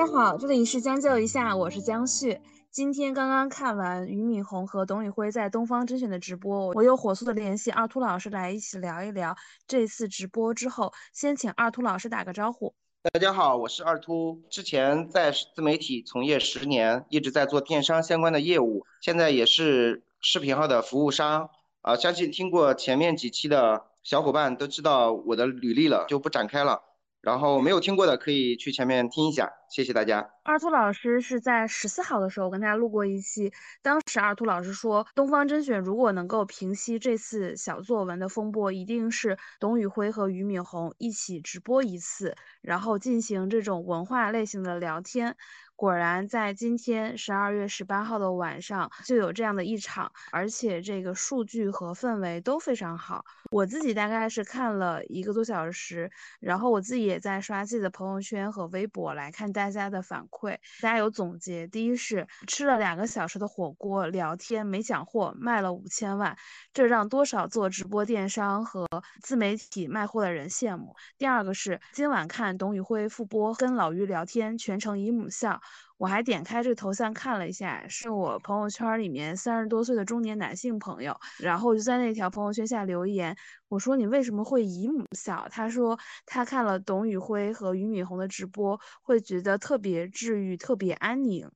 大家好，这里是将就一下，我是江旭。今天刚刚看完俞敏洪和董宇辉在东方甄选的直播，我又火速的联系二秃老师来一起聊一聊这次直播之后，先请二秃老师打个招呼。大家好，我是二秃，之前在自媒体从业十年，一直在做电商相关的业务，现在也是视频号的服务商。啊，相信听过前面几期的小伙伴都知道我的履历了，就不展开了。然后没有听过的可以去前面听一下，谢谢大家。二兔老师是在十四号的时候跟大家录过一期，当时二兔老师说，东方甄选如果能够平息这次小作文的风波，一定是董宇辉和俞敏洪一起直播一次，然后进行这种文化类型的聊天。果然，在今天十二月十八号的晚上就有这样的一场，而且这个数据和氛围都非常好。我自己大概是看了一个多小时，然后我自己也在刷自己的朋友圈和微博来看大家的反馈。大家有总结：第一是吃了两个小时的火锅，聊天没讲货，卖了五千万，这让多少做直播电商和自媒体卖货的人羡慕。第二个是今晚看董宇辉复播，跟老于聊天，全程姨母笑。我还点开这个头像看了一下，是我朋友圈里面三十多岁的中年男性朋友，然后我就在那条朋友圈下留言，我说你为什么会姨母笑？他说他看了董宇辉和俞敏洪的直播，会觉得特别治愈，特别安宁。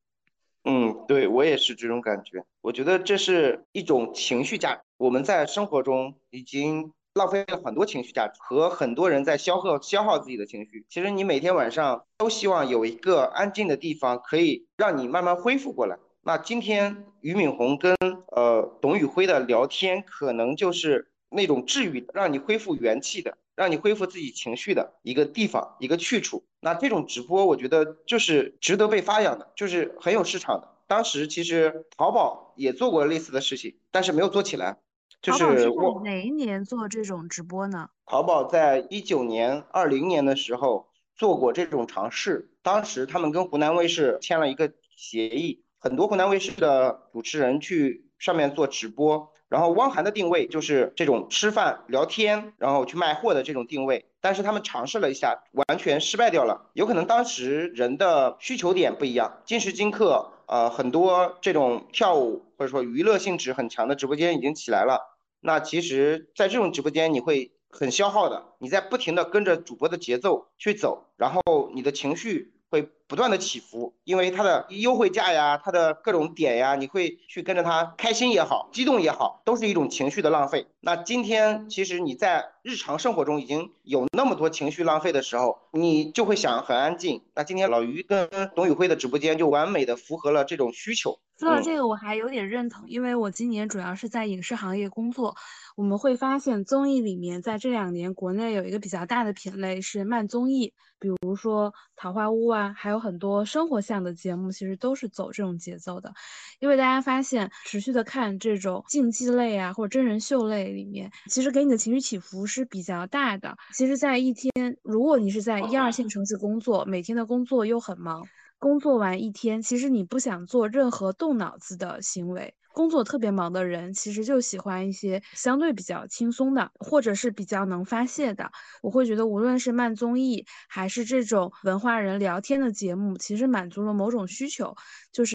嗯，对我也是这种感觉。我觉得这是一种情绪价值，我们在生活中已经。浪费了很多情绪价值，和很多人在消耗消耗自己的情绪。其实你每天晚上都希望有一个安静的地方，可以让你慢慢恢复过来。那今天俞敏洪跟呃董宇辉的聊天，可能就是那种治愈，让你恢复元气的，让你恢复自己情绪的一个地方，一个去处。那这种直播，我觉得就是值得被发扬的，就是很有市场的。当时其实淘宝也做过类似的事情，但是没有做起来。就是我哪一年做这种直播呢？淘宝在一九年、二零年的时候做过这种尝试，当时他们跟湖南卫视签了一个协议，很多湖南卫视的主持人去上面做直播，然后汪涵的定位就是这种吃饭聊天，然后去卖货的这种定位，但是他们尝试了一下，完全失败掉了。有可能当时人的需求点不一样，今时今刻，呃，很多这种跳舞或者说娱乐性质很强的直播间已经起来了。那其实，在这种直播间，你会很消耗的。你在不停的跟着主播的节奏去走，然后你的情绪会不断的起伏，因为它的优惠价呀，它的各种点呀，你会去跟着它，开心也好，激动也好，都是一种情绪的浪费。那今天，其实你在日常生活中已经有那么多情绪浪费的时候，你就会想很安静。那今天老于跟董宇辉的直播间就完美的符合了这种需求。说到这个，我还有点认同，因为我今年主要是在影视行业工作，我们会发现综艺里面，在这两年国内有一个比较大的品类是慢综艺，比如说《桃花坞》啊，还有很多生活向的节目，其实都是走这种节奏的。因为大家发现，持续的看这种竞技类啊，或者真人秀类里面，其实给你的情绪起伏是比较大的。其实，在一天，如果你是在一二线城市工作，每天的工作又很忙。工作完一天，其实你不想做任何动脑子的行为。工作特别忙的人，其实就喜欢一些相对比较轻松的，或者是比较能发泄的。我会觉得，无论是慢综艺，还是这种文化人聊天的节目，其实满足了某种需求，就是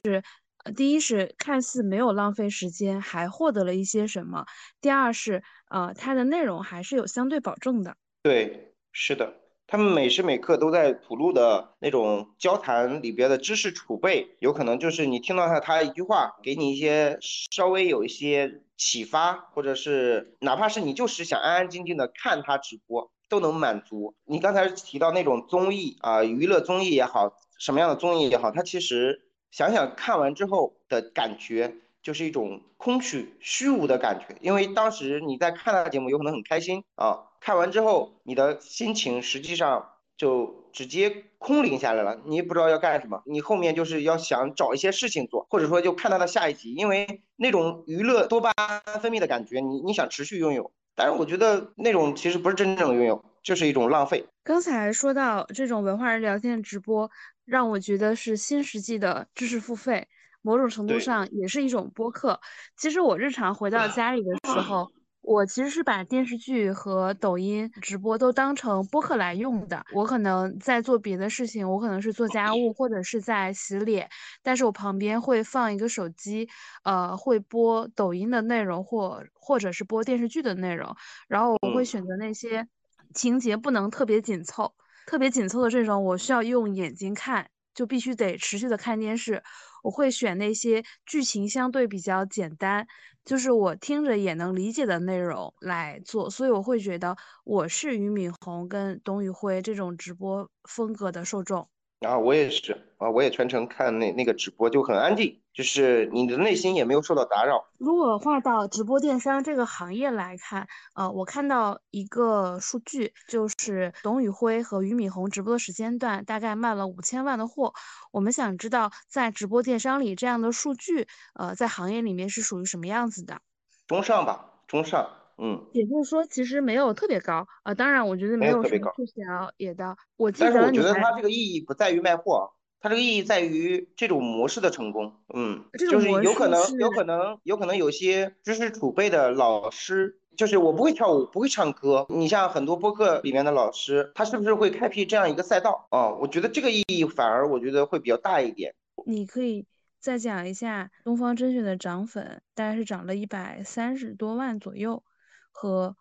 第一是看似没有浪费时间，还获得了一些什么；第二是呃，它的内容还是有相对保证的。对，是的。他们每时每刻都在吐露的那种交谈里边的知识储备，有可能就是你听到他他一句话，给你一些稍微有一些启发，或者是哪怕是你就是想安安静静的看他直播，都能满足。你刚才提到那种综艺啊，娱乐综艺也好，什么样的综艺也好，它其实想想看完之后的感觉，就是一种空虚虚无的感觉，因为当时你在看他的节目，有可能很开心啊。看完之后，你的心情实际上就直接空灵下来了，你也不知道要干什么，你后面就是要想找一些事情做，或者说就看他的下一集，因为那种娱乐多巴胺分泌的感觉，你你想持续拥有，但是我觉得那种其实不是真正的拥有，就是一种浪费。刚才说到这种文化人聊天直播，让我觉得是新世纪的知识付费，某种程度上也是一种播客。其实我日常回到家里的时候。我其实是把电视剧和抖音直播都当成播客来用的。我可能在做别的事情，我可能是做家务或者是在洗脸，但是我旁边会放一个手机，呃，会播抖音的内容或或者是播电视剧的内容，然后我会选择那些情节不能特别紧凑，特别紧凑的这种，我需要用眼睛看，就必须得持续的看电视。我会选那些剧情相对比较简单，就是我听着也能理解的内容来做，所以我会觉得我是俞敏洪跟董宇辉这种直播风格的受众。啊，我也是啊，我也全程看那那个直播，就很安静，就是你的内心也没有受到打扰。如果划到直播电商这个行业来看，呃，我看到一个数据，就是董宇辉和俞敏洪直播的时间段大概卖了五千万的货。我们想知道，在直播电商里这样的数据，呃，在行业里面是属于什么样子的？中上吧，中上。嗯，也就是说，其实没有特别高啊。当然，我觉得没有特别高，促销也的。我记得，但是我觉得它这个意义不在于卖货，它这个意义在于这种模式的成功。嗯，就是有可能，有可能，有可能有些知识储备的老师，就是我不会跳舞，不会唱歌。你像很多播客里面的老师，他是不是会开辟这样一个赛道啊？我觉得这个意义反而我觉得会比较大一点。你可以再讲一下东方甄选的涨粉，大概是涨了一百三十多万左右。和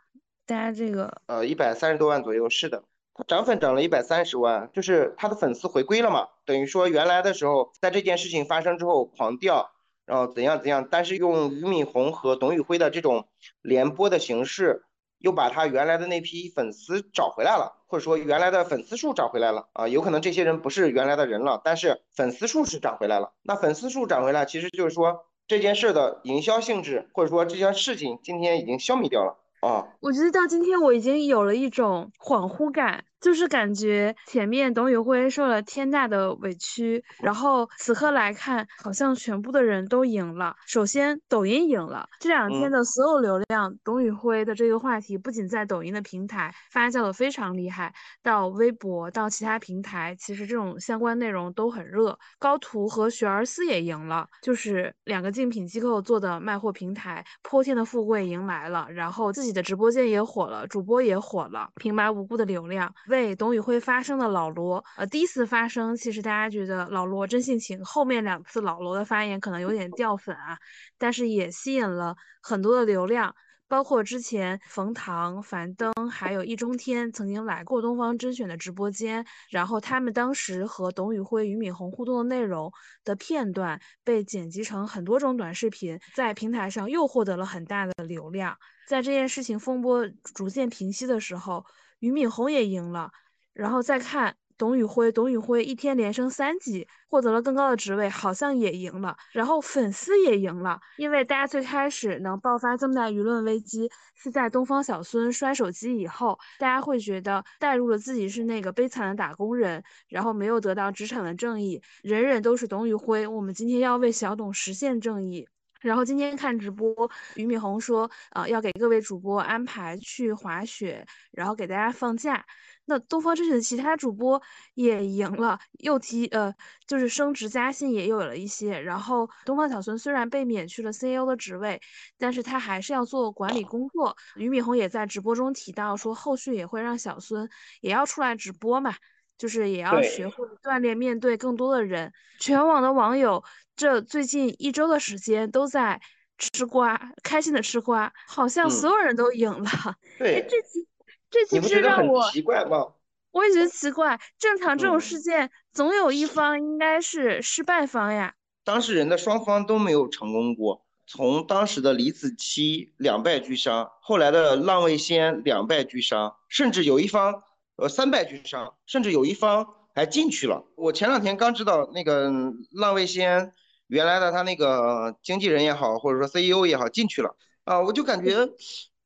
大家这个呃一百三十多万左右，是的，他涨粉涨了一百三十万，就是他的粉丝回归了嘛，等于说原来的时候在这件事情发生之后狂掉，然后怎样怎样，但是用俞敏洪和董宇辉的这种联播的形式，又把他原来的那批粉丝找回来了，或者说原来的粉丝数找回来了啊，有可能这些人不是原来的人了，但是粉丝数是涨回来了，那粉丝数涨回来，其实就是说这件事的营销性质，或者说这件事情今天已经消灭掉了。啊，我觉得到今天我已经有了一种恍惚感。就是感觉前面董宇辉受了天大的委屈，然后此刻来看，好像全部的人都赢了。首先，抖音赢了这两天的所有流量，董宇辉的这个话题不仅在抖音的平台发酵的非常厉害，到微博到其他平台，其实这种相关内容都很热。高途和学而思也赢了，就是两个竞品机构做的卖货平台，泼天的富贵迎来了，然后自己的直播间也火了，主播也火了，平白无故的流量。为董宇辉发声的老罗，呃，第一次发声，其实大家觉得老罗真性情。后面两次老罗的发言可能有点掉粉啊，但是也吸引了很多的流量。包括之前冯唐、樊登还有易中天曾经来过东方甄选的直播间，然后他们当时和董宇辉、俞敏洪互动的内容的片段被剪辑成很多种短视频，在平台上又获得了很大的流量。在这件事情风波逐渐平息的时候。俞敏洪也赢了，然后再看董宇辉，董宇辉一天连升三级，获得了更高的职位，好像也赢了。然后粉丝也赢了，因为大家最开始能爆发这么大舆论危机，是在东方小孙摔手机以后，大家会觉得带入了自己是那个悲惨的打工人，然后没有得到职场的正义，人人都是董宇辉，我们今天要为小董实现正义。然后今天看直播，俞敏洪说，呃，要给各位主播安排去滑雪，然后给大家放假。那东方甄选的其他主播也赢了，又提，呃，就是升职加薪也有了一些。然后东方小孙虽然被免去了 CEO 的职位，但是他还是要做管理工作。俞敏洪也在直播中提到说，后续也会让小孙也要出来直播嘛。就是也要学会锻炼，面对更多的人。全网的网友这最近一周的时间都在吃瓜，开心的吃瓜，好像所有人都赢了。对，这期这期是让我奇怪吗？我也觉得奇怪。正常这种事件，总有一方应该是失败方呀。当事人的双方都没有成功过。从当时的李子柒两败俱伤，后来的浪味仙两败俱伤，甚至有一方。呃，三败俱伤，甚至有一方还进去了。我前两天刚知道，那个浪味仙原来的他那个经纪人也好，或者说 CEO 也好进去了啊，我就感觉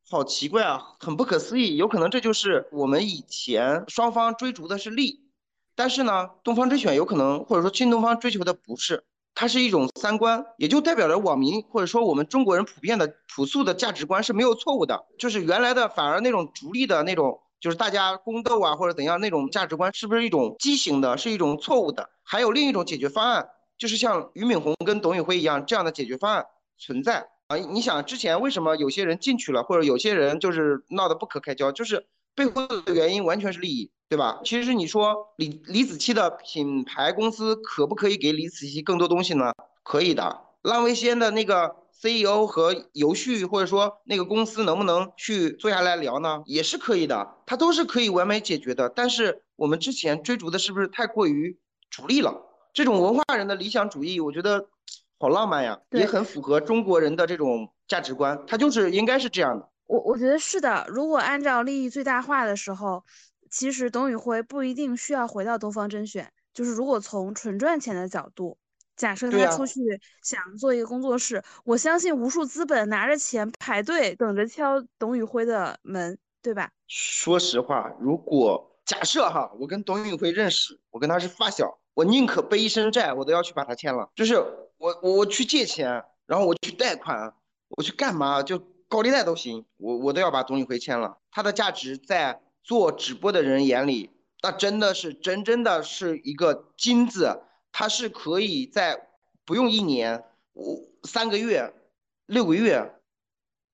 好奇怪啊，很不可思议。有可能这就是我们以前双方追逐的是利，但是呢，东方甄选有可能或者说新东方追求的不是，它是一种三观，也就代表着网民或者说我们中国人普遍的朴素的价值观是没有错误的，就是原来的反而那种逐利的那种。就是大家宫斗啊，或者怎样那种价值观，是不是一种畸形的，是一种错误的？还有另一种解决方案，就是像俞敏洪跟董宇辉一样这样的解决方案存在啊，你想之前为什么有些人进去了，或者有些人就是闹得不可开交，就是背后的原因完全是利益，对吧？其实你说李李子柒的品牌公司可不可以给李子柒更多东西呢？可以的。浪味仙的那个 CEO 和游旭或者说那个公司能不能去坐下来聊呢？也是可以的，它都是可以完美解决的。但是我们之前追逐的是不是太过于逐利了？这种文化人的理想主义，我觉得。好浪漫呀，也很符合中国人的这种价值观，它就是应该是这样的。我我觉得是的，如果按照利益最大化的时候，其实董宇辉不一定需要回到东方甄选。就是如果从纯赚钱的角度，假设他出去想做一个工作室，我相信无数资本拿着钱排队等着敲董宇辉的门，对吧？说实话，如果假设哈，我跟董宇辉认识，我跟他是发小，我宁可背一身债，我都要去把他签了，就是。我我去借钱，然后我去贷款，我去干嘛？就高利贷都行，我我都要把董宇辉签了。他的价值在做直播的人眼里，那真的是真真的是一个金子。他是可以在不用一年，我三个月、六个月，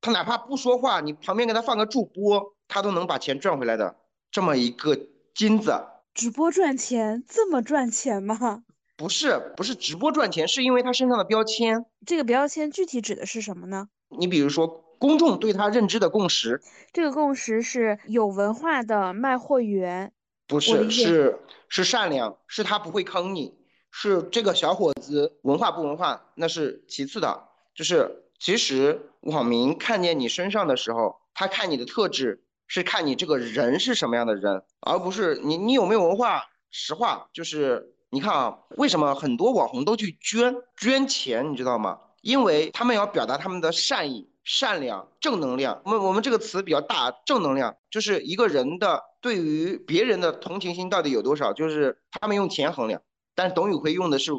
他哪怕不说话，你旁边给他放个助播，他都能把钱赚回来的。这么一个金子，直播赚钱这么赚钱吗？不是不是直播赚钱，是因为他身上的标签。这个标签具体指的是什么呢？你比如说公众对他认知的共识，这个共识是有文化的卖货员。不是，是是善良，是他不会坑你，是这个小伙子文化不文化那是其次的，就是其实网民看见你身上的时候，他看你的特质是看你这个人是什么样的人，而不是你你有没有文化。实话就是。你看啊，为什么很多网红都去捐捐钱？你知道吗？因为他们要表达他们的善意、善良、正能量。我们我们这个词比较大，正能量就是一个人的对于别人的同情心到底有多少，就是他们用钱衡量。但是董宇辉用的是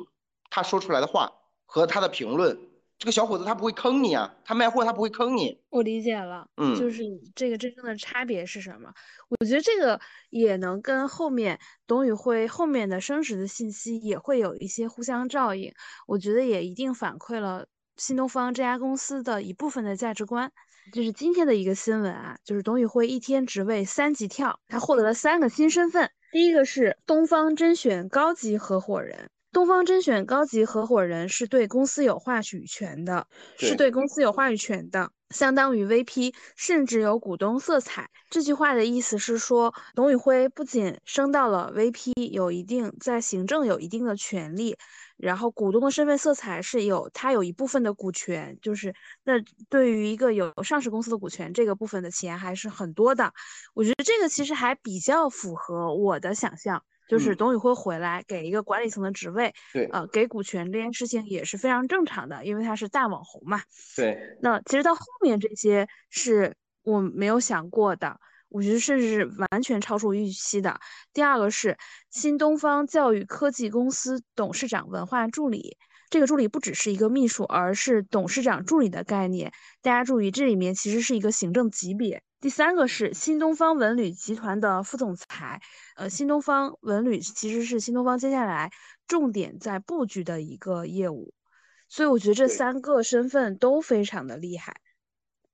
他说出来的话和他的评论。这个小伙子他不会坑你啊，他卖货他不会坑你。我理解了，嗯，就是这个真正的差别是什么？我觉得这个也能跟后面董宇辉后面的升职的信息也会有一些互相照应。我觉得也一定反馈了新东方这家公司的一部分的价值观。就是今天的一个新闻啊，就是董宇辉一天职位三级跳，他获得了三个新身份，第一个是东方甄选高级合伙人。东方甄选高级合伙人是对公司有话语权的，是对公司有话语权的，相当于 VP，甚至有股东色彩。这句话的意思是说，董宇辉不仅升到了 VP，有一定在行政有一定的权利，然后股东的身份色彩是有他有一部分的股权，就是那对于一个有上市公司的股权，这个部分的钱还是很多的。我觉得这个其实还比较符合我的想象。就是董宇辉回来给一个管理层的职位，对，呃，给股权这件事情也是非常正常的，因为他是大网红嘛。对，那其实到后面这些是我没有想过的，我觉得甚至是完全超出预期的。第二个是新东方教育科技公司董事长文化助理。这个助理不只是一个秘书，而是董事长助理的概念。大家注意，这里面其实是一个行政级别。第三个是新东方文旅集团的副总裁。呃，新东方文旅其实是新东方接下来重点在布局的一个业务，所以我觉得这三个身份都非常的厉害。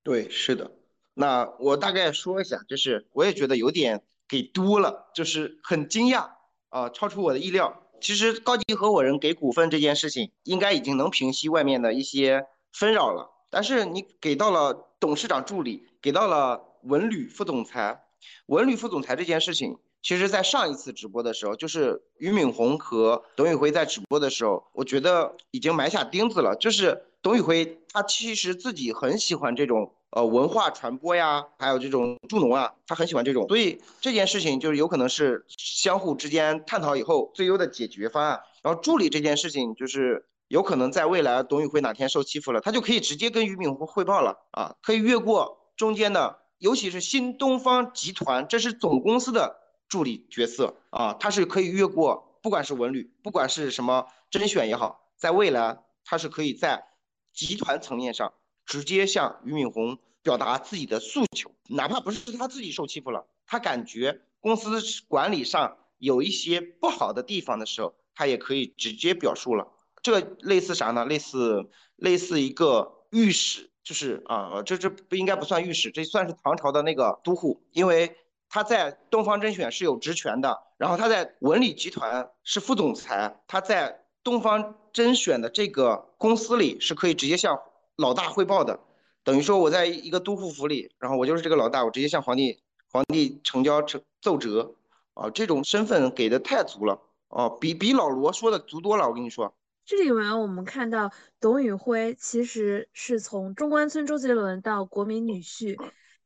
对，是的。那我大概说一下，就是我也觉得有点给多了，就是很惊讶啊，超出我的意料。其实高级合伙人给股份这件事情，应该已经能平息外面的一些纷扰了。但是你给到了董事长助理，给到了文旅副总裁，文旅副总裁这件事情，其实在上一次直播的时候，就是俞敏洪和董宇辉在直播的时候，我觉得已经埋下钉子了。就是董宇辉他其实自己很喜欢这种。呃，文化传播呀，还有这种助农啊，他很喜欢这种，所以这件事情就是有可能是相互之间探讨以后最优的解决方案。然后助理这件事情，就是有可能在未来董宇辉哪天受欺负了，他就可以直接跟俞敏洪汇报了啊，可以越过中间的，尤其是新东方集团，这是总公司的助理角色啊，他是可以越过，不管是文旅，不管是什么甄选也好，在未来他是可以在集团层面上。直接向俞敏洪表达自己的诉求，哪怕不是他自己受欺负了，他感觉公司管理上有一些不好的地方的时候，他也可以直接表述了。这个类似啥呢？类似类似一个御史就是啊，这这不应该不算御史，这算是唐朝的那个都护，因为他在东方甄选是有职权的，然后他在文理集团是副总裁，他在东方甄选的这个公司里是可以直接向老大汇报的，等于说我在一个都护府里，然后我就是这个老大，我直接向皇帝皇帝呈交呈奏折啊，这种身份给的太足了啊，比比老罗说的足多了，我跟你说。这里面我们看到，董宇辉其实是从中关村周杰伦到国民女婿，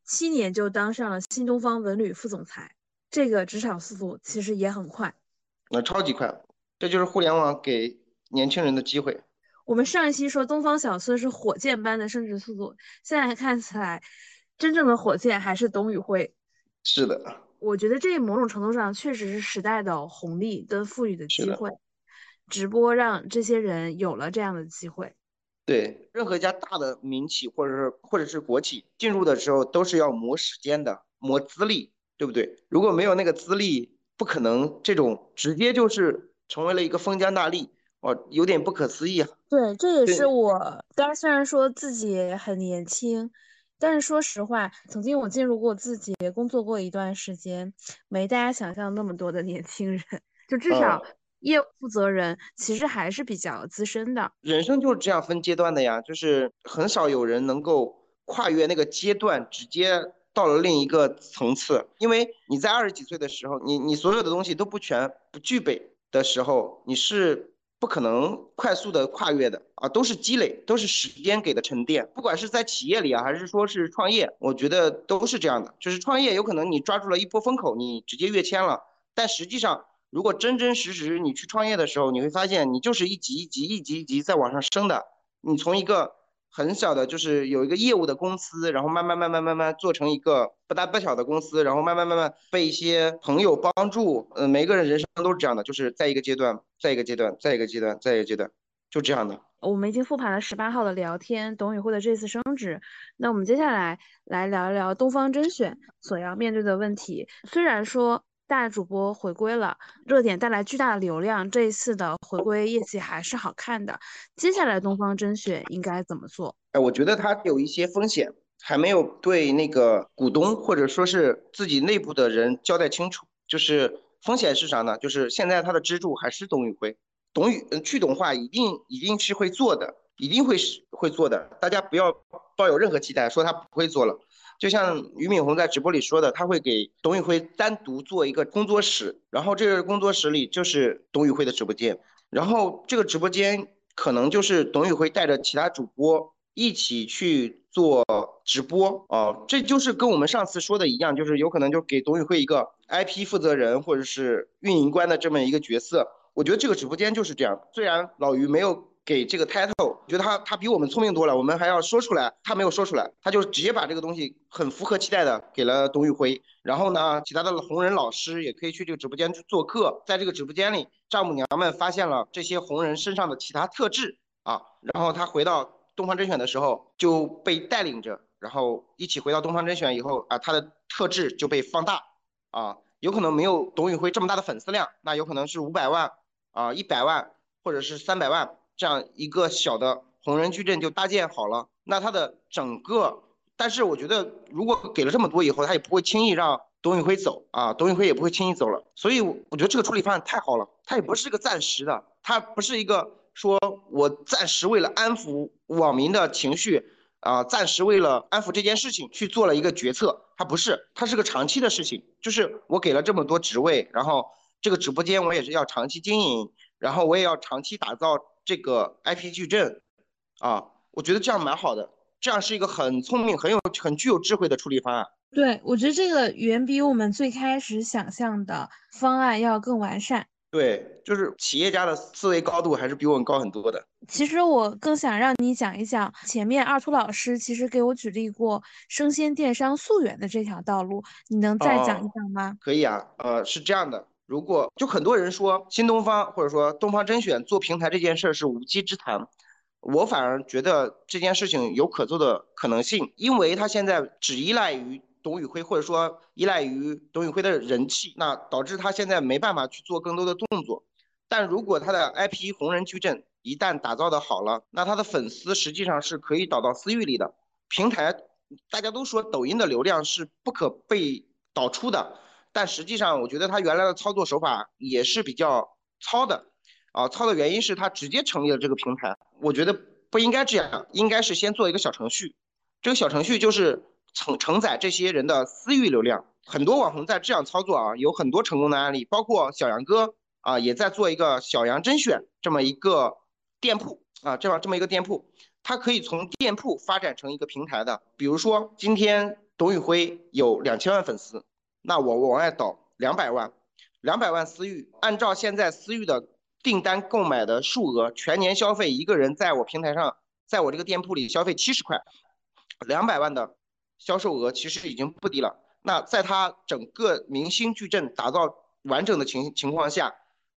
七年就当上了新东方文旅副总裁，这个职场速度其实也很快，那超级快，这就是互联网给年轻人的机会。我们上一期说东方小孙是火箭般的升值速度，现在看起来，真正的火箭还是董宇辉。是的，我觉得这某种程度上确实是时代的红利跟赋予的机会。直播让这些人有了这样的机会。对，任何一家大的民企或者是或者是国企进入的时候，都是要磨时间的，磨资历，对不对？如果没有那个资历，不可能这种直接就是成为了一个封疆大吏，哦，有点不可思议啊。对，这也是我刚虽然说自己很年轻，但是说实话，曾经我进入过自己工作过一段时间，没大家想象那么多的年轻人，就至少。业务负责人其实还是比较资深的，人生就是这样分阶段的呀，就是很少有人能够跨越那个阶段，直接到了另一个层次。因为你在二十几岁的时候，你你所有的东西都不全不具备的时候，你是不可能快速的跨越的啊，都是积累，都是时间给的沉淀。不管是在企业里啊，还是说是创业，我觉得都是这样的。就是创业有可能你抓住了一波风口，你直接跃迁了，但实际上。如果真真实实你去创业的时候，你会发现你就是一级一级一级一级在往上升的。你从一个很小的，就是有一个业务的公司，然后慢慢慢慢慢慢做成一个不大不小的公司，然后慢慢慢慢被一些朋友帮助。嗯，每个人人生都是这样的，就是在一个阶段，在一个阶段，在一个阶段，在一个阶段，就这样的。我们已经复盘了十八号的聊天，董宇辉的这次升职。那我们接下来来聊一聊东方甄选所要面对的问题。虽然说。大主播回归了，热点带来巨大的流量。这一次的回归业绩还是好看的。接下来东方甄选应该怎么做？哎，我觉得它有一些风险，还没有对那个股东或者说是自己内部的人交代清楚。就是风险是啥呢？就是现在他的支柱还是董宇辉，董宇去董化一定一定是会做的，一定会是会做的。大家不要抱有任何期待，说他不会做了。就像俞敏洪在直播里说的，他会给董宇辉单独做一个工作室，然后这个工作室里就是董宇辉的直播间，然后这个直播间可能就是董宇辉带着其他主播一起去做直播啊，这就是跟我们上次说的一样，就是有可能就给董宇辉一个 IP 负责人或者是运营官的这么一个角色。我觉得这个直播间就是这样，虽然老俞没有。给这个 title，我觉得他他比我们聪明多了，我们还要说出来，他没有说出来，他就直接把这个东西很符合期待的给了董宇辉。然后呢，其他的红人老师也可以去这个直播间去做客，在这个直播间里，丈母娘们发现了这些红人身上的其他特质啊，然后他回到东方甄选的时候就被带领着，然后一起回到东方甄选以后啊，他的特质就被放大啊，有可能没有董宇辉这么大的粉丝量，那有可能是五百万啊，一百万或者是三百万。这样一个小的红人矩阵就搭建好了，那他的整个，但是我觉得如果给了这么多以后，他也不会轻易让董宇辉走啊，董宇辉也不会轻易走了，所以我觉得这个处理方案太好了，它也不是个暂时的，它不是一个说我暂时为了安抚网民的情绪啊，暂时为了安抚这件事情去做了一个决策，它不是，它是个长期的事情，就是我给了这么多职位，然后这个直播间我也是要长期经营，然后我也要长期打造。这个 IP 矩阵啊，我觉得这样蛮好的，这样是一个很聪明、很有、很具有智慧的处理方案。对，我觉得这个远比我们最开始想象的方案要更完善。对，就是企业家的思维高度还是比我们高很多的。其实我更想让你讲一讲前面二秃老师其实给我举例过生鲜电商溯源的这条道路，你能再讲一讲吗？可以啊，呃，是这样的。如果就很多人说新东方或者说东方甄选做平台这件事是无稽之谈，我反而觉得这件事情有可做的可能性，因为他现在只依赖于董宇辉或者说依赖于董宇辉的人气，那导致他现在没办法去做更多的动作。但如果他的 IP 红人矩阵一旦打造的好了，那他的粉丝实际上是可以导到私域里的平台大家都说抖音的流量是不可被导出的，但实际上我觉得他原来的操作手法也是比较糙的啊，糙的原因是他直接成立了这个平台，我觉得不应该这样，应该是先做一个小程序，这个小程序就是承承载这些人的私域流量。很多网红在这样操作啊，有很多成功的案例，包括小杨哥啊，也在做一个小杨甄选这么一个店铺啊，这样这么一个店铺，它可以从店铺发展成一个平台的。比如说今天董宇辉有两千万粉丝，那我我往外导两百万，两百万私域，按照现在私域的订单购买的数额，全年消费一个人在我平台上，在我这个店铺里消费七十块，两百万的销售额其实已经不低了。那在他整个明星矩阵打造完整的情情况下，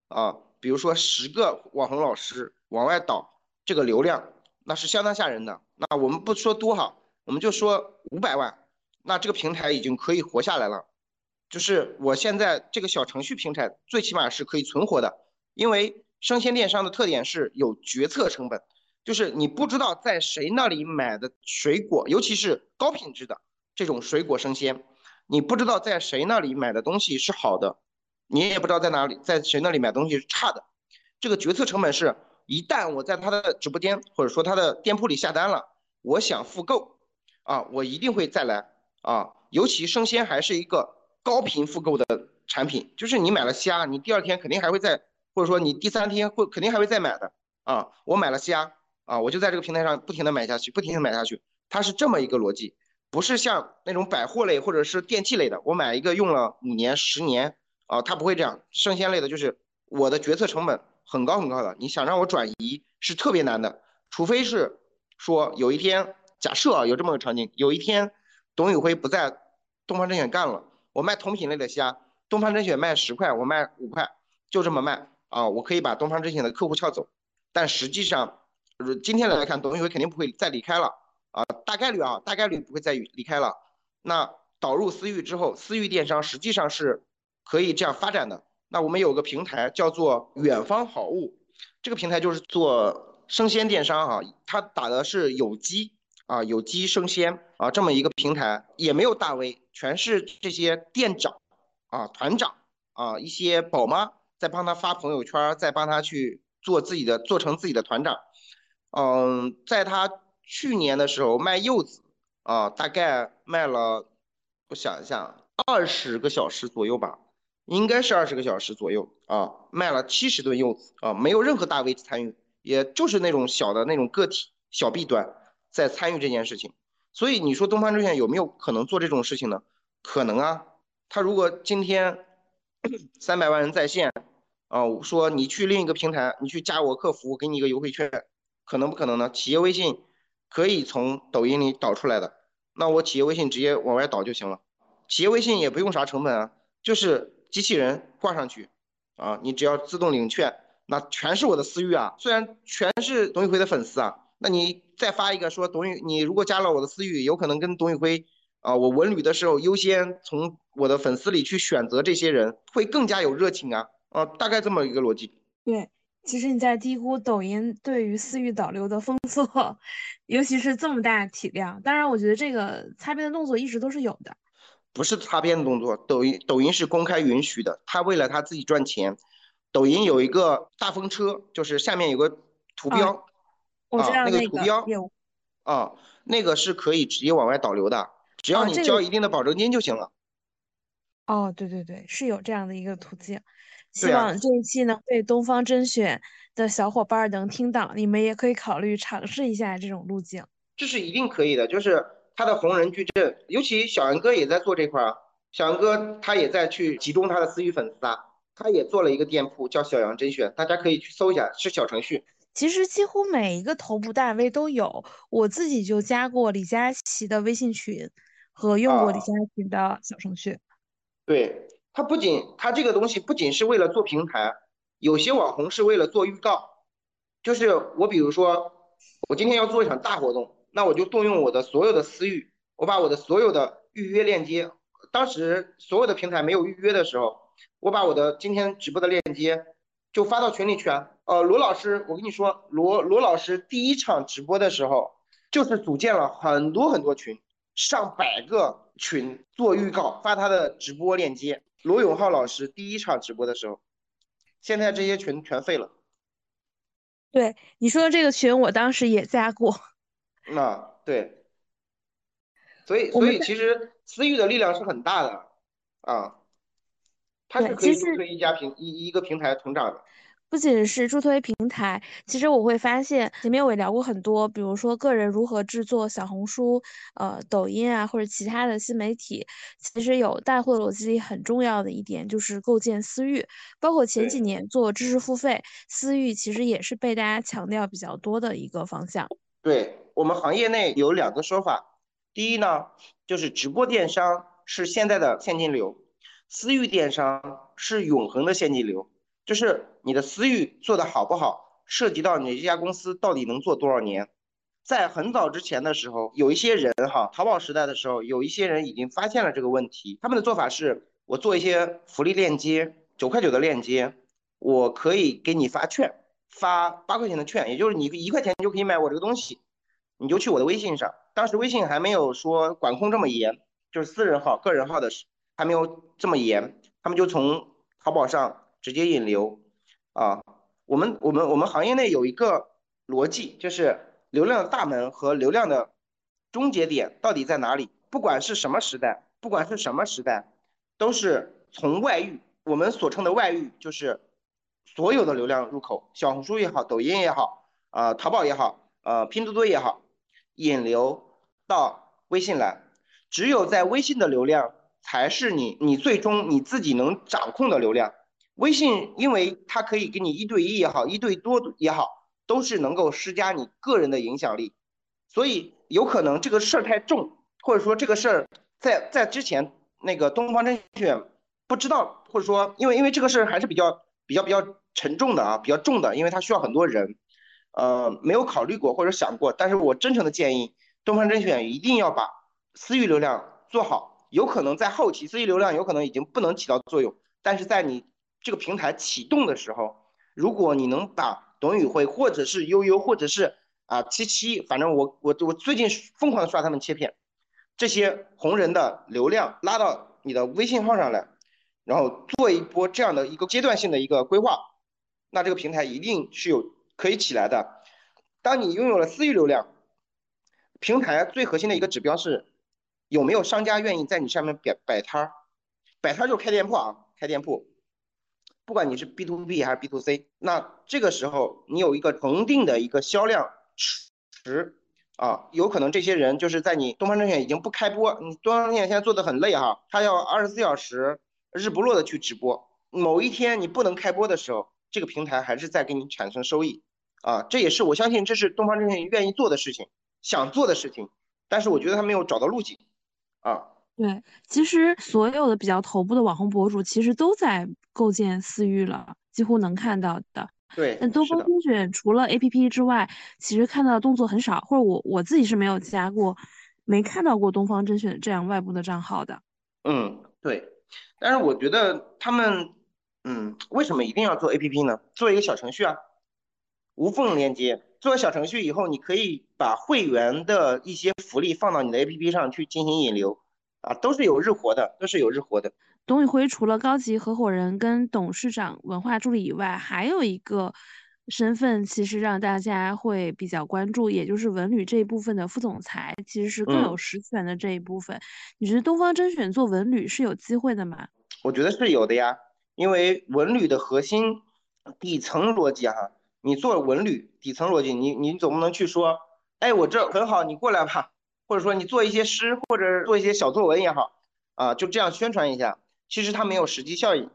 啊，比如说十个网红老师往外导这个流量，那是相当吓人的。那我们不说多哈，我们就说五百万，那这个平台已经可以活下来了。就是我现在这个小程序平台，最起码是可以存活的。因为生鲜电商的特点是有决策成本，就是你不知道在谁那里买的水果，尤其是高品质的这种水果生鲜。你不知道在谁那里买的东西是好的，你也不知道在哪里，在谁那里买东西是差的。这个决策成本是，一旦我在他的直播间或者说他的店铺里下单了，我想复购啊，我一定会再来啊。尤其生鲜还是一个高频复购的产品，就是你买了虾，你第二天肯定还会再，或者说你第三天会肯定还会再买的啊。我买了虾啊，我就在这个平台上不停的买下去，不停的买下去，它是这么一个逻辑。不是像那种百货类或者是电器类的，我买一个用了五年、十年啊，它不会这样。生鲜类的，就是我的决策成本很高很高的，你想让我转移是特别难的，除非是说有一天，假设啊有这么个场景，有一天董宇辉不在东方甄选干了，我卖同品类的虾，东方甄选卖十块，我卖五块，就这么卖啊，我可以把东方甄选的客户撬走。但实际上，今天来看，董宇辉肯定不会再离开了。啊，大概率啊，大概率不会再离开了。那导入私域之后，私域电商实际上是可以这样发展的。那我们有个平台叫做远方好物，这个平台就是做生鲜电商哈，它打的是有机啊，有机生鲜啊这么一个平台，也没有大 V，全是这些店长啊、团长啊、一些宝妈在帮他发朋友圈，在帮他去做自己的，做成自己的团长。嗯，在他。去年的时候卖柚子啊，大概卖了，我想一下，二十个小时左右吧，应该是二十个小时左右啊，卖了七十吨柚子啊，没有任何大 V 参与，也就是那种小的那种个体小 B 端在参与这件事情。所以你说东方甄选有没有可能做这种事情呢？可能啊，他如果今天 三百万人在线啊，说你去另一个平台，你去加我客服，给你一个优惠券，可能不可能呢？企业微信。可以从抖音里导出来的，那我企业微信直接往外导就行了。企业微信也不用啥成本啊，就是机器人挂上去，啊，你只要自动领券，那全是我的私域啊。虽然全是董宇辉的粉丝啊，那你再发一个说董宇，你如果加了我的私域，有可能跟董宇辉啊，我文旅的时候优先从我的粉丝里去选择这些人，会更加有热情啊，啊，大概这么一个逻辑。对。其实你在低估抖音对于私域导流的封锁，尤其是这么大体量。当然，我觉得这个擦边的动作一直都是有的，不是擦边的动作。抖音抖音是公开允许的，他为了他自己赚钱。抖音有一个大风车，就是下面有个图标，我知道那个图标啊，那个是可以直接往外导流的，只要你交一定的保证金就行了。哦，对对对，是有这样的一个途径。希望这一期能被东方甄选的小伙伴能听到，你们也可以考虑尝试一下这种路径。这是一定可以的，就是他的红人矩阵，尤其小杨哥也在做这块儿。小杨哥他也在去集中他的私域粉丝啊，他也做了一个店铺叫小杨甄选，大家可以去搜一下，是小程序。其实几乎每一个头部大 V 都有，我自己就加过李佳琦的微信群和用过李佳琦的小程序。对。它不仅，它这个东西不仅是为了做平台，有些网红是为了做预告，就是我比如说，我今天要做一场大活动，那我就动用我的所有的私域，我把我的所有的预约链接，当时所有的平台没有预约的时候，我把我的今天直播的链接就发到群里去啊。呃，罗老师，我跟你说，罗罗老师第一场直播的时候，就是组建了很多很多群，上百个群做预告，发他的直播链接。罗永浩老师第一场直播的时候，现在这些群全废了。对你说的这个群，我当时也加过。那 对，所以所以其实私域的力量是很大的啊，它是可以助推一家平一一个平台成长的。不仅是助推平台，其实我会发现，前面我也聊过很多，比如说个人如何制作小红书、呃抖音啊，或者其他的新媒体，其实有带货逻辑里很重要的一点就是构建私域，包括前几年做知识付费，私域其实也是被大家强调比较多的一个方向。对我们行业内有两个说法，第一呢，就是直播电商是现在的现金流，私域电商是永恒的现金流。就是你的私域做的好不好，涉及到你这家公司到底能做多少年。在很早之前的时候，有一些人哈，淘宝时代的时候，有一些人已经发现了这个问题。他们的做法是，我做一些福利链接，九块九的链接，我可以给你发券，发八块钱的券，也就是你一块钱就可以买我这个东西，你就去我的微信上。当时微信还没有说管控这么严，就是私人号、个人号的还没有这么严，他们就从淘宝上。直接引流啊，我们我们我们行业内有一个逻辑，就是流量的大门和流量的终结点到底在哪里？不管是什么时代，不管是什么时代，都是从外域，我们所称的外域就是所有的流量入口，小红书也好，抖音也好，啊，淘宝也好，呃，拼多多也好，引流到微信来，只有在微信的流量才是你你最终你自己能掌控的流量。微信，因为它可以给你一对一也好，一对多也好，都是能够施加你个人的影响力，所以有可能这个事儿太重，或者说这个事儿在在之前那个东方甄选不知道，或者说因为因为这个事儿还是比较比较比较沉重的啊，比较重的，因为它需要很多人，呃，没有考虑过或者想过，但是我真诚的建议东方甄选一定要把私域流量做好，有可能在后期私域流量有可能已经不能起到作用，但是在你。这个平台启动的时候，如果你能把董宇辉或者是悠悠或者是啊七七，反正我我我最近疯狂刷他们切片，这些红人的流量拉到你的微信号上来，然后做一波这样的一个阶段性的一个规划，那这个平台一定是有可以起来的。当你拥有了私域流量，平台最核心的一个指标是有没有商家愿意在你上面摆摆摊儿，摆摊儿就是开店铺啊，开店铺。不管你是 B to B 还是 B to C，那这个时候你有一个恒定的一个销量池啊，有可能这些人就是在你东方证券已经不开播，你东方证券现在做的很累哈，他要二十四小时日不落的去直播，某一天你不能开播的时候，这个平台还是在给你产生收益啊，这也是我相信这是东方证券愿意做的事情，想做的事情，但是我觉得他没有找到路径啊。对，其实所有的比较头部的网红博主，其实都在构建私域了，几乎能看到的。对，那东方甄选除了 A P P 之外，其实看到的动作很少，或者我我自己是没有加过，没看到过东方甄选这样外部的账号的。嗯，对。但是我觉得他们，嗯，为什么一定要做 A P P 呢？做一个小程序啊，无缝连接。做小程序以后，你可以把会员的一些福利放到你的 A P P 上去进行引流。啊，都是有日活的，都是有日活的。董宇辉除了高级合伙人跟董事长文化助理以外，还有一个身份，其实让大家会比较关注，也就是文旅这一部分的副总裁，其实是更有实权的这一部分。你觉得东方甄选做文旅是有机会的吗？我觉得是有的呀，因为文旅的核心底层逻辑哈，你做文旅底层逻辑，你你总不能去说，哎，我这很好，你过来吧。或者说你做一些诗，或者做一些小作文也好，啊，就这样宣传一下，其实它没有实际效应，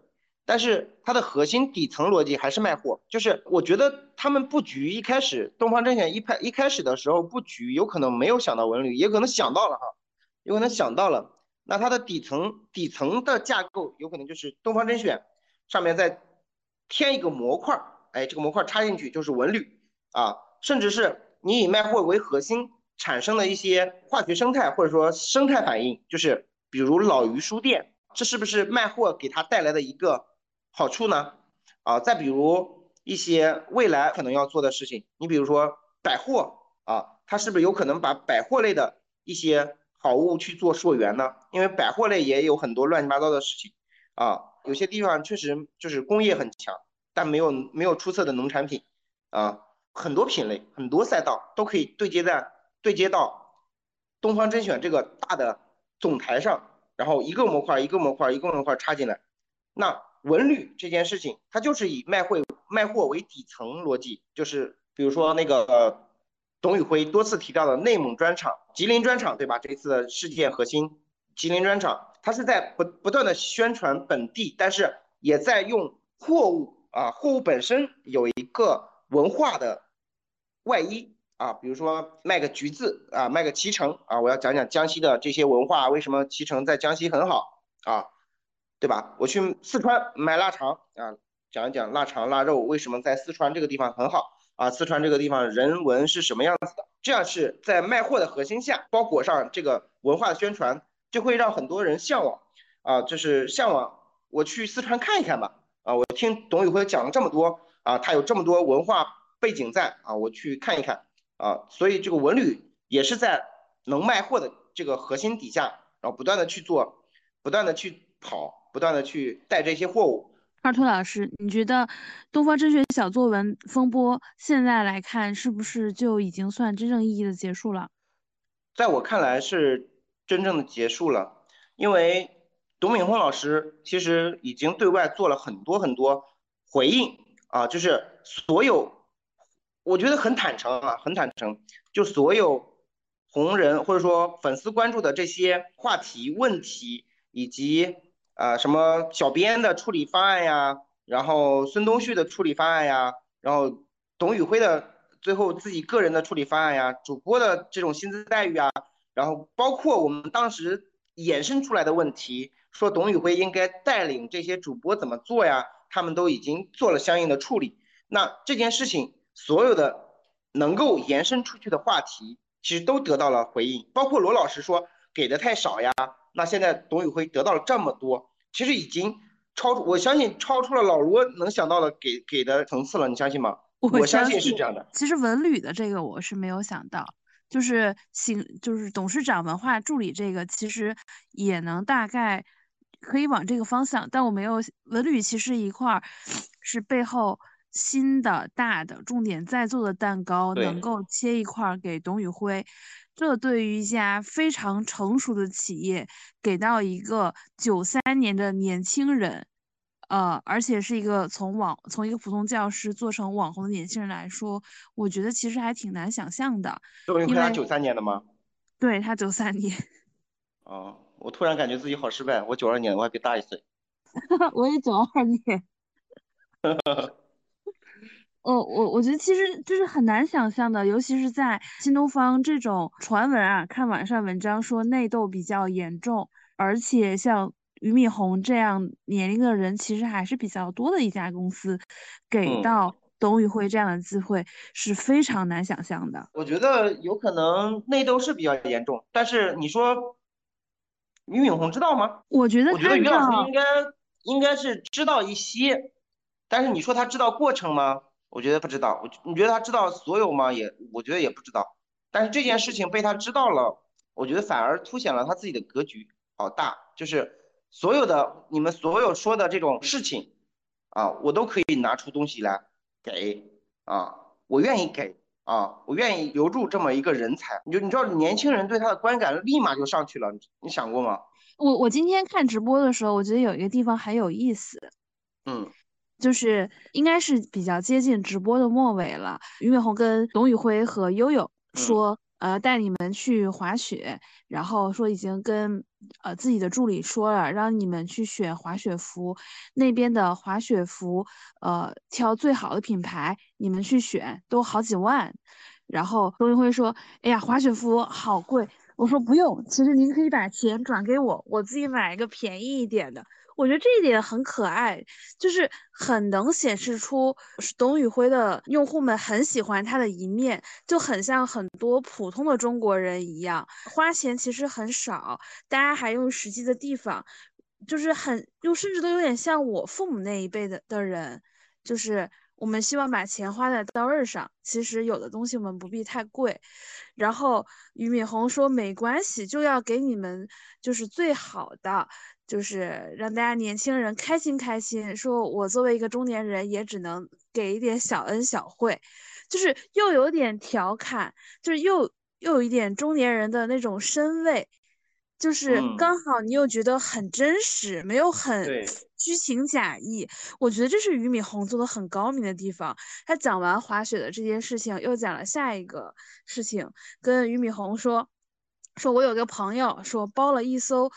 但是它的核心底层逻辑还是卖货。就是我觉得他们布局一开始，东方甄选一开一开始的时候布局，有可能没有想到文旅，也可能想到了哈，有可能想到了。那它的底层底层的架构，有可能就是东方甄选上面再添一个模块，哎，这个模块插进去就是文旅啊，甚至是你以卖货为核心。产生的一些化学生态或者说生态反应，就是比如老于书店，这是不是卖货给他带来的一个好处呢？啊，再比如一些未来可能要做的事情，你比如说百货啊，他是不是有可能把百货类的一些好物去做溯源呢？因为百货类也有很多乱七八糟的事情啊，有些地方确实就是工业很强，但没有没有出色的农产品啊，很多品类很多赛道都可以对接在对接到东方甄选这个大的总台上，然后一个模块一个模块一个模块插进来，那。文旅这件事情，它就是以卖会卖货为底层逻辑，就是比如说那个董宇辉多次提到的内蒙专场、吉林专场，对吧？这一次的事件核心，吉林专场，它是在不不断的宣传本地，但是也在用货物啊，货物本身有一个文化的外衣啊，比如说卖个橘子啊，卖个脐橙啊，我要讲讲江西的这些文化，为什么脐橙在江西很好啊？对吧？我去四川买腊肠啊，讲一讲腊肠腊肉为什么在四川这个地方很好啊？四川这个地方人文是什么样子的？这样是在卖货的核心下包裹上这个文化的宣传，就会让很多人向往啊，就是向往我去四川看一看吧啊！我听董宇辉讲了这么多啊，他有这么多文化背景在啊，我去看一看啊，所以这个文旅也是在能卖货的这个核心底下，然后不断的去做，不断的去跑。不断的去带这些货物。二兔老师，你觉得东方甄选小作文风波现在来看，是不是就已经算真正意义的结束了？在我看来是真正的结束了，因为董敏峰老师其实已经对外做了很多很多回应啊，就是所有，我觉得很坦诚啊，很坦诚，就所有红人或者说粉丝关注的这些话题问题以及。啊，什么小编的处理方案呀，然后孙东旭的处理方案呀，然后董宇辉的最后自己个人的处理方案呀，主播的这种薪资待遇啊，然后包括我们当时衍生出来的问题，说董宇辉应该带领这些主播怎么做呀，他们都已经做了相应的处理。那这件事情所有的能够延伸出去的话题，其实都得到了回应，包括罗老师说给的太少呀。那现在董宇辉得到了这么多，其实已经超出，我相信超出了老罗能想到的给给的层次了，你相信吗？我相信是这样的。其实文旅的这个我是没有想到，就是行，就是董事长文化助理这个其实也能大概可以往这个方向，但我没有文旅其实一块儿是背后新的大的重点在做的蛋糕，能够切一块儿给董宇辉。这对于一家非常成熟的企业，给到一个九三年的年轻人，呃，而且是一个从网从一个普通教师做成网红的年轻人来说，我觉得其实还挺难想象的。董宇辉他九三年的吗？对他九三年。哦，我突然感觉自己好失败，我九二年，我还比大一岁。我也九二年。呃，我我觉得其实就是很难想象的，尤其是在新东方这种传闻啊，看网上文章说内斗比较严重，而且像俞敏洪这样年龄的人其实还是比较多的一家公司，给到董宇辉这样的机会是非常难想象的。我觉得有可能内斗是比较严重，但是你说俞敏洪知道吗？我觉得我觉得俞老师应该应该是知道一些，但是你说他知道过程吗？我觉得不知道，我你觉得他知道所有吗？也我觉得也不知道。但是这件事情被他知道了，我觉得反而凸显了他自己的格局好大。就是所有的你们所有说的这种事情啊，我都可以拿出东西来给啊，我愿意给啊，我愿意留住这么一个人才。你就你知道年轻人对他的观感立马就上去了，你想过吗？我我今天看直播的时候，我觉得有一个地方很有意思。嗯。就是应该是比较接近直播的末尾了。俞敏洪跟董宇辉和悠悠说，呃，带你们去滑雪，然后说已经跟呃自己的助理说了，让你们去选滑雪服，那边的滑雪服，呃，挑最好的品牌，你们去选，都好几万。然后董宇辉说，哎呀，滑雪服好贵。我说不用，其实您可以把钱转给我，我自己买一个便宜一点的。我觉得这一点很可爱，就是很能显示出董宇辉的用户们很喜欢他的一面，就很像很多普通的中国人一样，花钱其实很少，大家还用实际的地方，就是很又甚至都有点像我父母那一辈的的人，就是我们希望把钱花在刀刃上。其实有的东西我们不必太贵。然后俞敏洪说没关系，就要给你们就是最好的，就是让大家年轻人开心开心。说我作为一个中年人，也只能给一点小恩小惠，就是又有点调侃，就是又又有一点中年人的那种身位。就是刚好你又觉得很真实，没有很虚情假意。我觉得这是俞敏洪做的很高明的地方。他讲完滑雪的这件事情，又讲了下一个事情，跟俞敏洪说：“说我有个朋友说包了一艘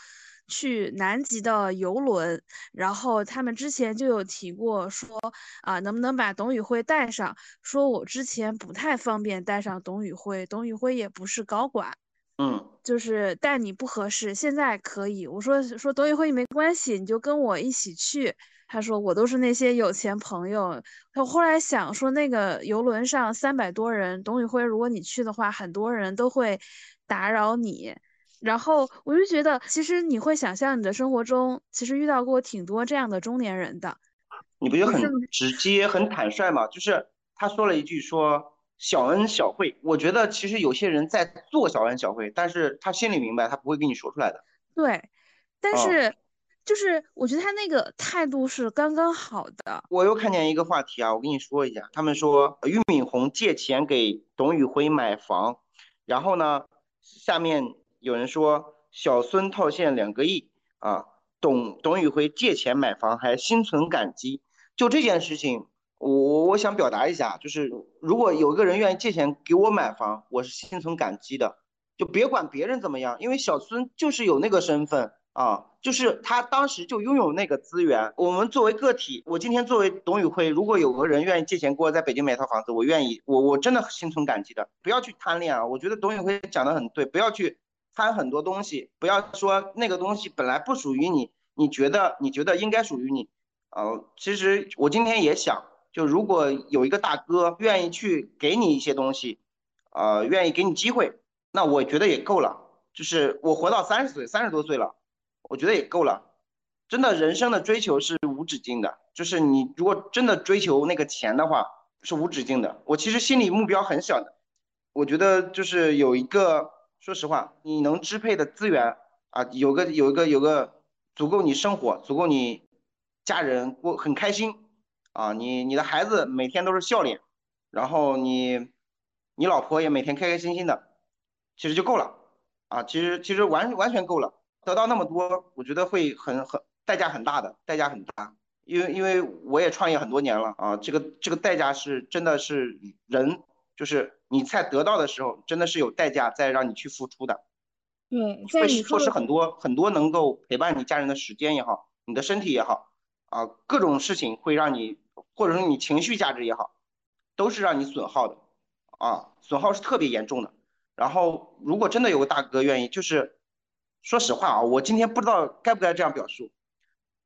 去南极的游轮，然后他们之前就有提过说啊，能不能把董宇辉带上？说我之前不太方便带上董宇辉，董宇辉也不是高管。”嗯，就是带你不合适，现在可以。我说说董宇辉没关系，你就跟我一起去。他说我都是那些有钱朋友。他后来想说那个游轮上三百多人，董宇辉如果你去的话，很多人都会打扰你。然后我就觉得，其实你会想象你的生活中其实遇到过挺多这样的中年人的。你不就很直接、很坦率吗？就是他说了一句说。小恩小惠，我觉得其实有些人在做小恩小惠，但是他心里明白，他不会跟你说出来的。对，但是就是我觉得他那个态度是刚刚好的。我又看见一个话题啊，我跟你说一下，他们说俞敏洪借钱给董宇辉买房，然后呢，下面有人说小孙套现两个亿啊，董董宇辉借钱买房还心存感激，就这件事情。我我想表达一下，就是如果有一个人愿意借钱给我买房，我是心存感激的。就别管别人怎么样，因为小孙就是有那个身份啊，就是他当时就拥有那个资源。我们作为个体，我今天作为董宇辉，如果有个人愿意借钱给我在北京买套房子，我愿意，我我真的心存感激的。不要去贪恋啊，我觉得董宇辉讲的很对，不要去贪很多东西，不要说那个东西本来不属于你，你觉得你觉得应该属于你呃。其实我今天也想。就如果有一个大哥愿意去给你一些东西，呃，愿意给你机会，那我觉得也够了。就是我活到三十岁，三十多岁了，我觉得也够了。真的，人生的追求是无止境的。就是你如果真的追求那个钱的话，是无止境的。我其实心里目标很小的，我觉得就是有一个，说实话，你能支配的资源啊，有个有一个有个足够你生活，足够你家人过很开心。啊，你你的孩子每天都是笑脸，然后你你老婆也每天开开心心的，其实就够了啊，其实其实完完全够了，得到那么多，我觉得会很很代价很大的，代价很大，因为因为我也创业很多年了啊，这个这个代价是真的是人，就是你在得到的时候，真的是有代价在让你去付出的，对，会错失很多很多能够陪伴你家人的时间也好，你的身体也好。啊，各种事情会让你，或者说你情绪价值也好，都是让你损耗的，啊，损耗是特别严重的。然后，如果真的有个大哥愿意，就是说实话啊，我今天不知道该不该这样表述，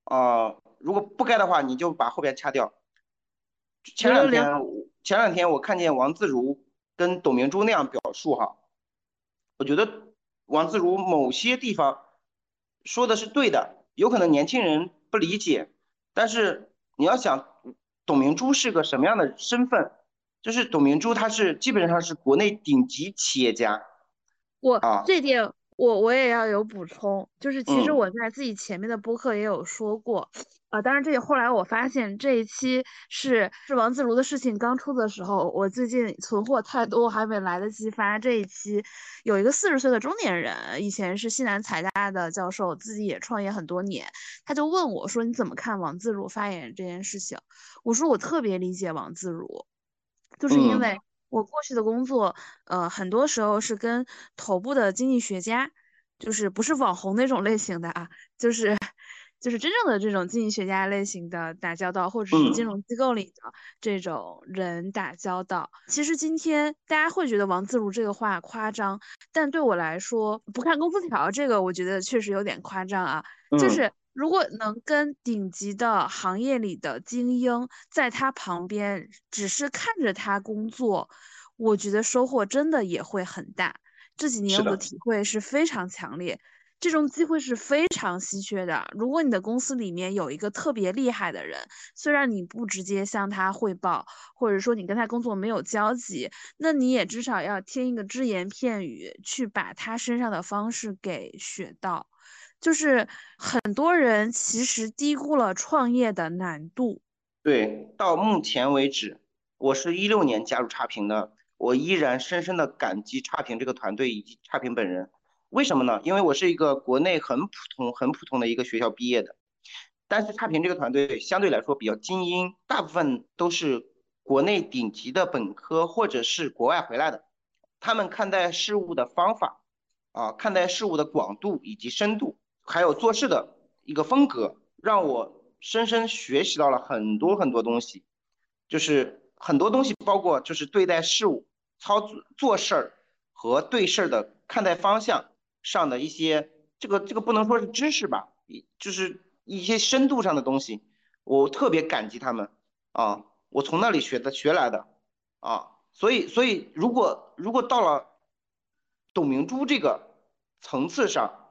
啊，如果不该的话，你就把后边掐掉。前两天，前两天我看见王自如跟董明珠那样表述哈，我觉得王自如某些地方说的是对的，有可能年轻人不理解。但是你要想，董明珠是个什么样的身份？就是董明珠，她是基本上是国内顶级企业家。我这点我我也要有补充，就是其实我在自己前面的播客也有说过。啊，当然，这后来我发现这一期是是王自如的事情刚出的时候，我最近存货太多，还没来得及发。这一期有一个四十岁的中年人，以前是西南财大的教授，自己也创业很多年，他就问我说：“你怎么看王自如发言这件事情？”我说：“我特别理解王自如，就是因为我过去的工作，呃，很多时候是跟头部的经济学家，就是不是网红那种类型的啊，就是。”就是真正的这种经济学家类型的打交道，或者是金融机构里的这种人打交道。其实今天大家会觉得王自如这个话夸张，但对我来说，不看工资条这个，我觉得确实有点夸张啊。就是如果能跟顶级的行业里的精英在他旁边，只是看着他工作，我觉得收获真的也会很大。这几年我的体会是非常强烈。这种机会是非常稀缺的。如果你的公司里面有一个特别厉害的人，虽然你不直接向他汇报，或者说你跟他工作没有交集，那你也至少要听一个只言片语，去把他身上的方式给学到。就是很多人其实低估了创业的难度。对，到目前为止，我是一六年加入差评的，我依然深深的感激差评这个团队以及差评本人。为什么呢？因为我是一个国内很普通、很普通的一个学校毕业的，但是差评这个团队相对来说比较精英，大部分都是国内顶级的本科或者是国外回来的，他们看待事物的方法，啊，看待事物的广度以及深度，还有做事的一个风格，让我深深学习到了很多很多东西，就是很多东西，包括就是对待事物、操作做事儿和对事儿的看待方向。上的一些这个这个不能说是知识吧，就是一些深度上的东西，我特别感激他们啊，我从那里学的学来的啊，所以所以如果如果到了董明珠这个层次上，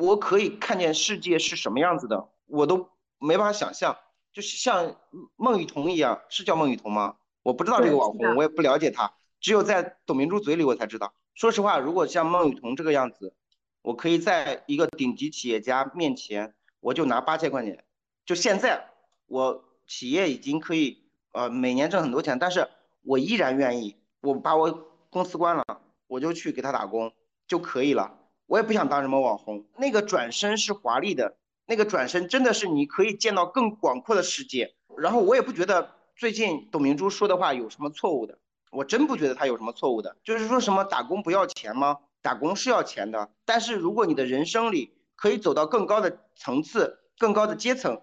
我可以看见世界是什么样子的，我都没办法想象，就是像孟雨桐一样，是叫孟雨桐吗？我不知道这个网红，我也不了解他，只有在董明珠嘴里我才知道。说实话，如果像孟雨桐这个样子，我可以在一个顶级企业家面前，我就拿八千块钱。就现在，我企业已经可以呃每年挣很多钱，但是我依然愿意，我把我公司关了，我就去给他打工就可以了。我也不想当什么网红，那个转身是华丽的，那个转身真的是你可以见到更广阔的世界。然后我也不觉得最近董明珠说的话有什么错误的。我真不觉得他有什么错误的，就是说什么打工不要钱吗？打工是要钱的，但是如果你的人生里可以走到更高的层次、更高的阶层，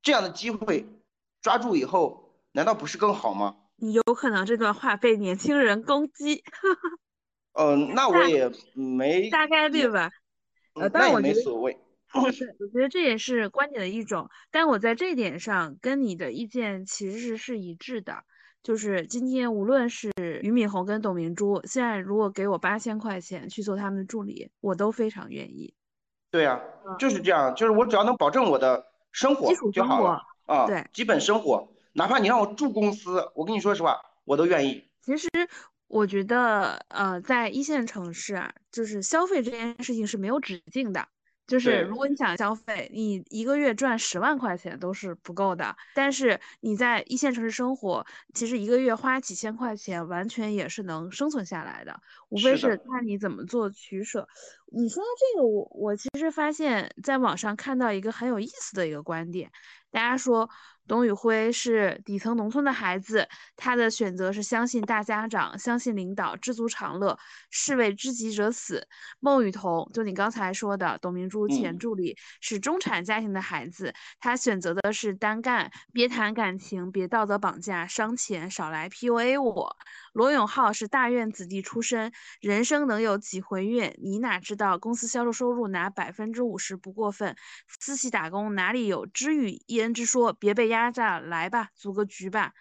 这样的机会抓住以后，难道不是更好吗？你有可能这段话被年轻人攻击。嗯，那我也没大概率吧。呃，那也没所谓。是，我觉得这也是观点的一种，但我在这一点上跟你的意见其实是是一致的。就是今天，无论是俞敏洪跟董明珠，现在如果给我八千块钱去做他们的助理，我都非常愿意。对呀，就是这样，就是我只要能保证我的生活就好了啊，对，基本生活，哪怕你让我住公司，我跟你说实话，我都愿意。其实我觉得，呃，在一线城市啊，就是消费这件事情是没有止境的。就是如果你想消费，你一个月赚十万块钱都是不够的。但是你在一线城市生活，其实一个月花几千块钱，完全也是能生存下来的。无非是看你怎么做取舍。你说到这个，我我其实发现，在网上看到一个很有意思的一个观点，大家说。董宇辉是底层农村的孩子，他的选择是相信大家长，相信领导，知足常乐，士为知己者死。孟雨桐，就你刚才说的，董明珠前助理是中产家庭的孩子，他选择的是单干，别谈感情，别道德绑架，伤钱，少来 PUA 我。罗永浩是大院子弟出身，人生能有几回运？你哪知道公司销售收入拿百分之五十不过分，私企打工哪里有知遇一人之说？别被压榨，来吧，组个局吧。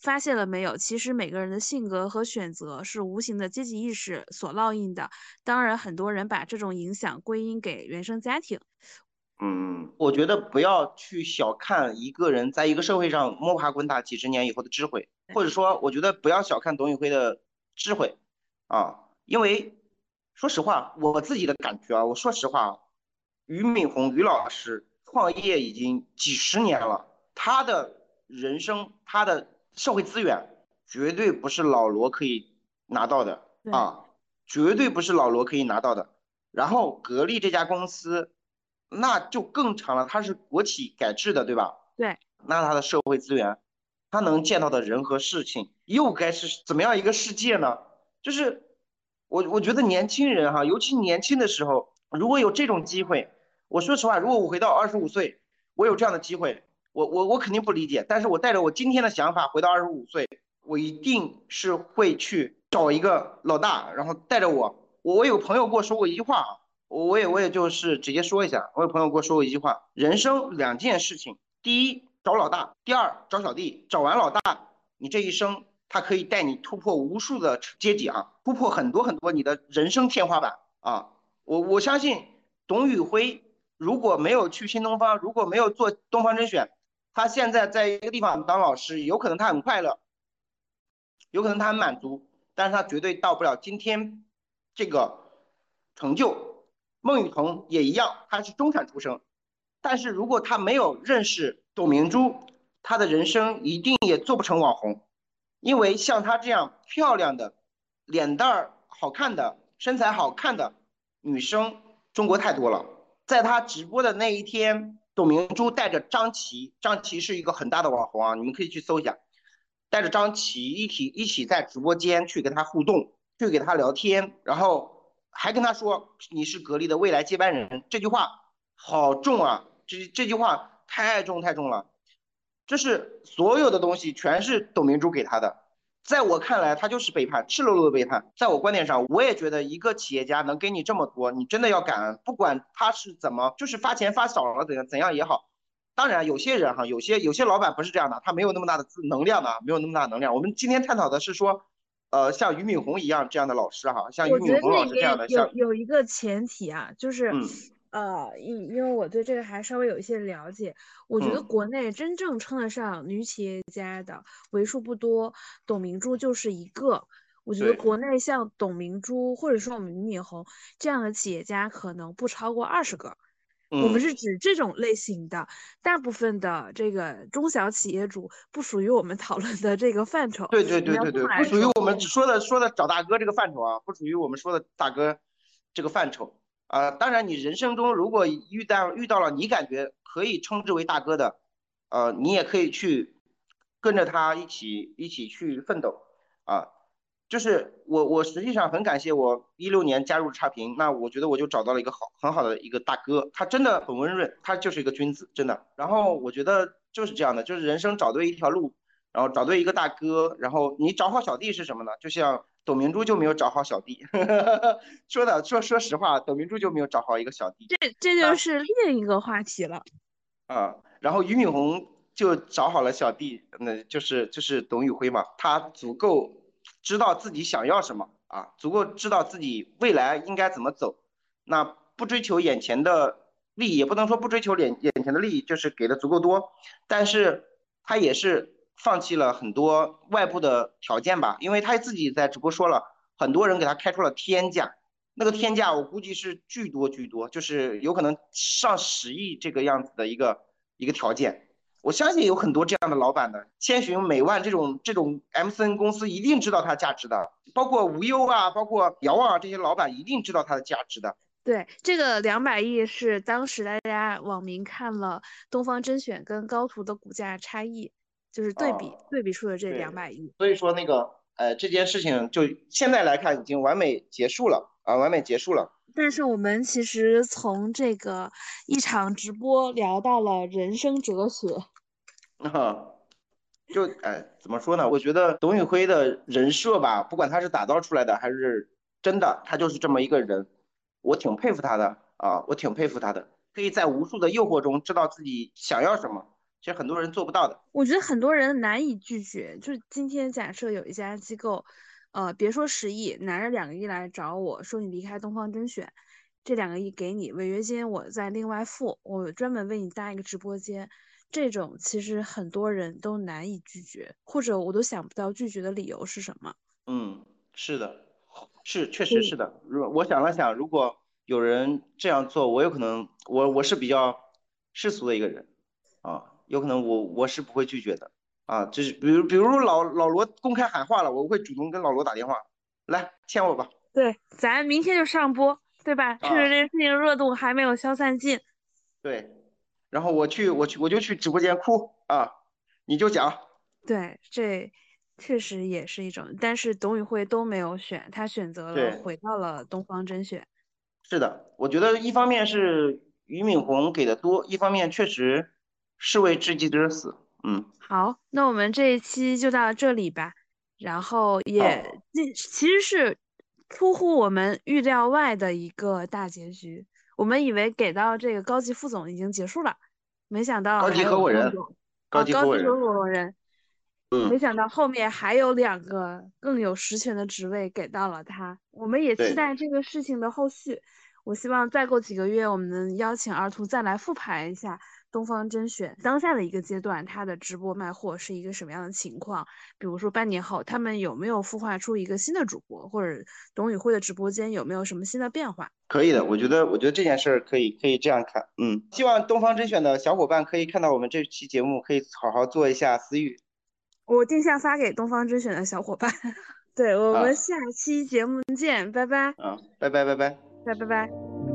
发现了没有？其实每个人的性格和选择是无形的阶级意识所烙印的。当然，很多人把这种影响归因给原生家庭。嗯，我觉得不要去小看一个人在一个社会上摸爬滚打几十年以后的智慧。或者说，我觉得不要小看董宇辉的智慧啊，因为说实话，我自己的感觉啊，我说实话，俞敏洪俞老师创业已经几十年了，他的人生，他的社会资源绝对不是老罗可以拿到的啊，绝对不是老罗可以拿到的。然后格力这家公司，那就更长了，它是国企改制的，对吧？对。那它的社会资源。他能见到的人和事情又该是怎么样一个世界呢？就是我我觉得年轻人哈，尤其年轻的时候，如果有这种机会，我说实话，如果我回到二十五岁，我有这样的机会，我我我肯定不理解。但是我带着我今天的想法回到二十五岁，我一定是会去找一个老大，然后带着我。我我有朋友跟我说过一句话啊，我也我也就是直接说一下，我有朋友跟我说过一句话：人生两件事情，第一。找老大，第二找小弟，找完老大，你这一生他可以带你突破无数的阶级啊，突破很多很多你的人生天花板啊！我我相信董宇辉如果没有去新东方，如果没有做东方甄选，他现在在一个地方当老师，有可能他很快乐，有可能他很满足，但是他绝对到不了今天这个成就。孟雨桐也一样，他是中产出身，但是如果他没有认识董明珠，他的人生一定也做不成网红，因为像她这样漂亮的、脸蛋儿好看的、身材好看的女生，中国太多了。在她直播的那一天，董明珠带着张琪，张琪是一个很大的网红啊，你们可以去搜一下，带着张琪一起一起在直播间去跟她互动，去给她聊天，然后。还跟他说你是格力的未来接班人，这句话好重啊！这这句话太重太重了。这是所有的东西全是董明珠给他的，在我看来，他就是背叛，赤裸裸的背叛。在我观点上，我也觉得一个企业家能给你这么多，你真的要感恩，不管他是怎么，就是发钱发少了怎样怎样也好。当然，有些人哈，有些有些老板不是这样的，他没有那么大的资能量的，没有那么大能量。我们今天探讨的是说。呃，像俞敏洪一样这样的老师哈，像俞敏洪老师这样的，有有一个前提啊，就是，呃，因因为我对这个还稍微有一些了解，我觉得国内真正称得上女企业家的为数不多，董明珠就是一个。我觉得国内像董明珠或者说我们俞敏洪这样的企业家可能不超过二十个。我们是指这种类型的，大部分的这个中小企业主不属于我们讨论的这个范畴。对对对对对，不属于我们说的说的找大哥这个范畴啊，不属于我们说的大哥这个范畴啊。当然，你人生中如果遇到遇到了你感觉可以称之为大哥的，呃，你也可以去跟着他一起一起去奋斗啊。就是我，我实际上很感谢我一六年加入差评，那我觉得我就找到了一个好很好的一个大哥，他真的很温润，他就是一个君子，真的。然后我觉得就是这样的，就是人生找对一条路，然后找对一个大哥，然后你找好小弟是什么呢？就像董明珠就没有找好小弟，说的说说实话，董明珠就没有找好一个小弟，这这就是另一个话题了。啊，然后俞敏洪就找好了小弟，那就是就是董宇辉嘛，他足够。知道自己想要什么啊，足够知道自己未来应该怎么走，那不追求眼前的利益，也不能说不追求眼眼前的利益，就是给的足够多，但是他也是放弃了很多外部的条件吧，因为他自己在直播说了，很多人给他开出了天价，那个天价我估计是巨多巨多，就是有可能上十亿这个样子的一个一个条件。我相信有很多这样的老板的，千寻、美万这种这种 M C N 公司一定知道它价值的，包括无忧啊，包括遥望啊这些老板一定知道它的价值的。对，这个两百亿是当时大家网民看了东方甄选跟高途的股价差异，就是对比对比出了这两百亿。所以说那个呃这件事情就现在来看已经完美结束了啊，完美结束了。但是我们其实从这个一场直播聊到了人生哲学，啊，就哎怎么说呢？我觉得董宇辉的人设吧，不管他是打造出来的还是真的，他就是这么一个人，我挺佩服他的啊，我挺佩服他的，可以在无数的诱惑中知道自己想要什么，其实很多人做不到的。我觉得很多人难以拒绝，就是今天假设有一家机构。呃，别说十亿，拿着两个亿来找我说你离开东方甄选，这两个亿给你违约金，我再另外付，我专门为你搭一个直播间，这种其实很多人都难以拒绝，或者我都想不到拒绝的理由是什么。嗯，是的，是确实是的。如果我想了想，如果有人这样做，我有可能，我我是比较世俗的一个人啊，有可能我我是不会拒绝的。啊，就是比如，比如老老罗公开喊话了，我会主动跟老罗打电话，来签我吧。对，咱明天就上播，对吧？趁着这个事情热度还没有消散尽。对，然后我去，我去，我就去直播间哭啊，你就讲。对，这确实也是一种，但是董宇辉都没有选，他选择了回到了东方甄选。是的，我觉得一方面是俞敏洪给的多，一方面确实是为知己者死。嗯，好，那我们这一期就到这里吧。然后也这其实是出乎我们预料外的一个大结局。我们以为给到这个高级副总已经结束了，没想到高级合伙人，高级合伙人，没想到后面还有两个更有实权的职位给到了他。我们也期待这个事情的后续。我希望再过几个月，我们能邀请二图再来复盘一下东方甄选当下的一个阶段，它的直播卖货是一个什么样的情况？比如说半年后，他们有没有孵化出一个新的主播，或者董宇辉的直播间有没有什么新的变化？可以的，我觉得，我觉得这件事儿可以，可以这样看。嗯，希望东方甄选的小伙伴可以看到我们这期节目，可以好好做一下私域。我定向发给东方甄选的小伙伴。对我们下期节目见，拜拜。嗯，拜拜拜拜。拜拜拜。